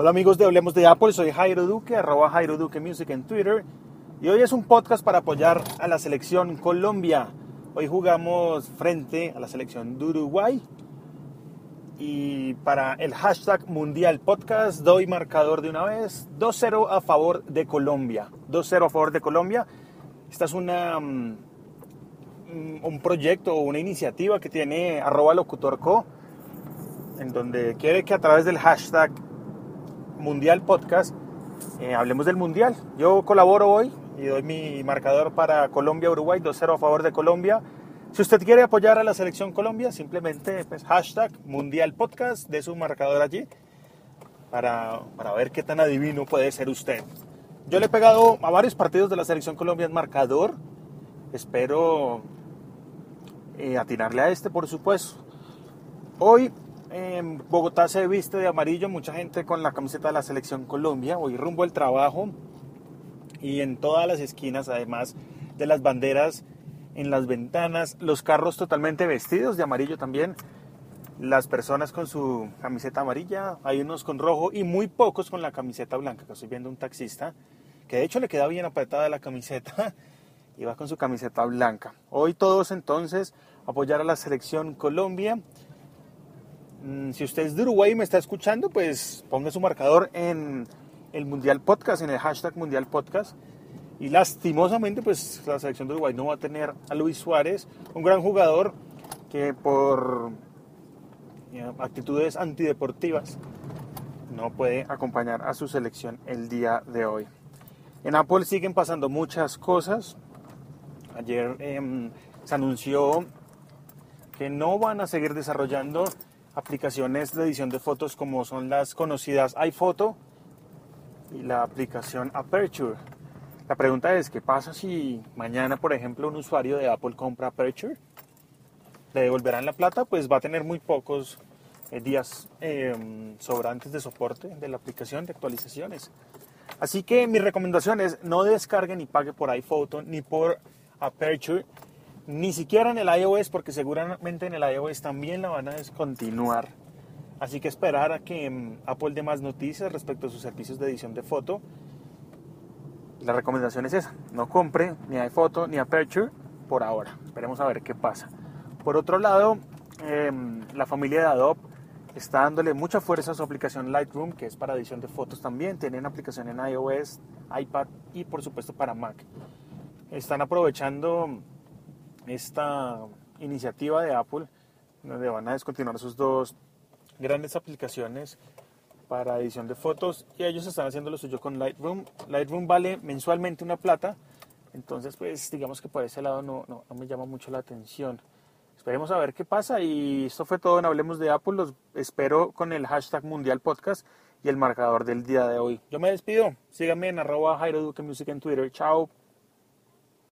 Hola amigos de Hablemos de Apple, soy Jairo Duque, arroba Jairo Duque Music en Twitter. Y hoy es un podcast para apoyar a la selección Colombia. Hoy jugamos frente a la selección de Uruguay. Y para el hashtag Mundial Podcast doy marcador de una vez. 2-0 a favor de Colombia. 2-0 a favor de Colombia. Esta es una, mm, un proyecto o una iniciativa que tiene arroba locutorco en donde quiere que a través del hashtag Mundial Podcast eh, hablemos del Mundial. Yo colaboro hoy y doy mi marcador para Colombia-Uruguay, 2-0 a favor de Colombia. Si usted quiere apoyar a la selección Colombia, simplemente pues, hashtag Mundial Podcast, de su marcador allí para, para ver qué tan adivino puede ser usted. Yo le he pegado a varios partidos de la selección Colombia en marcador. Espero eh, atinarle a este, por supuesto. Hoy en Bogotá se viste de amarillo, mucha gente con la camiseta de la selección Colombia, hoy rumbo al trabajo y en todas las esquinas, además de las banderas en las ventanas, los carros totalmente vestidos de amarillo también, las personas con su camiseta amarilla, hay unos con rojo y muy pocos con la camiseta blanca, que estoy viendo un taxista, que de hecho le queda bien apretada la camiseta y va con su camiseta blanca. Hoy todos entonces apoyar a la selección Colombia. Mm, si usted es de Uruguay y me está escuchando, pues ponga su marcador en el Mundial Podcast, en el hashtag Mundial Podcast. Y lastimosamente, pues la selección de Uruguay no va a tener a Luis Suárez, un gran jugador que por actitudes antideportivas no puede acompañar a su selección el día de hoy. En Apple siguen pasando muchas cosas. Ayer em, se anunció que no van a seguir desarrollando aplicaciones de edición de fotos como son las conocidas iPhoto y la aplicación Aperture. La pregunta es, ¿qué pasa si mañana, por ejemplo, un usuario de Apple compra Aperture? ¿Le devolverán la plata? Pues va a tener muy pocos eh, días em, sobrantes de soporte de la aplicación de actualizaciones. Así que mi recomendación es no descargue ni pague por iPhoto ni por Aperture ni siquiera en el iOS, porque seguramente en el iOS también la van a descontinuar. Así que esperar a que mm, Apple dé más noticias respecto a sus servicios de edición de foto. La recomendación es esa, no compre ni iPhoto ni Aperture por ahora. Esperemos a ver qué pasa. Por otro lado, em, la familia de Adobe está dándole mucha fuerza a su aplicación Lightroom, que es para edición de fotos también. Tienen aplicación en iOS, iPad y por supuesto para Mac. Están aprovechando esta iniciativa de Apple, donde van a descontinuar sus dos grandes aplicaciones para edición de fotos y ellos están haciendo lo suyo con Lightroom. Lightroom vale mensualmente una plata, entonces pues digamos que por ese lado no, no, me llama mucho la atención. Esperemos a ver qué pasa y esto fue todo en Hablemos de Apple. Los espero con el hashtag Mundial Podcast y el marcador del día de hoy. Yo me despido. Síganme en arroba Jairo Duque Music en Twitter. Chao.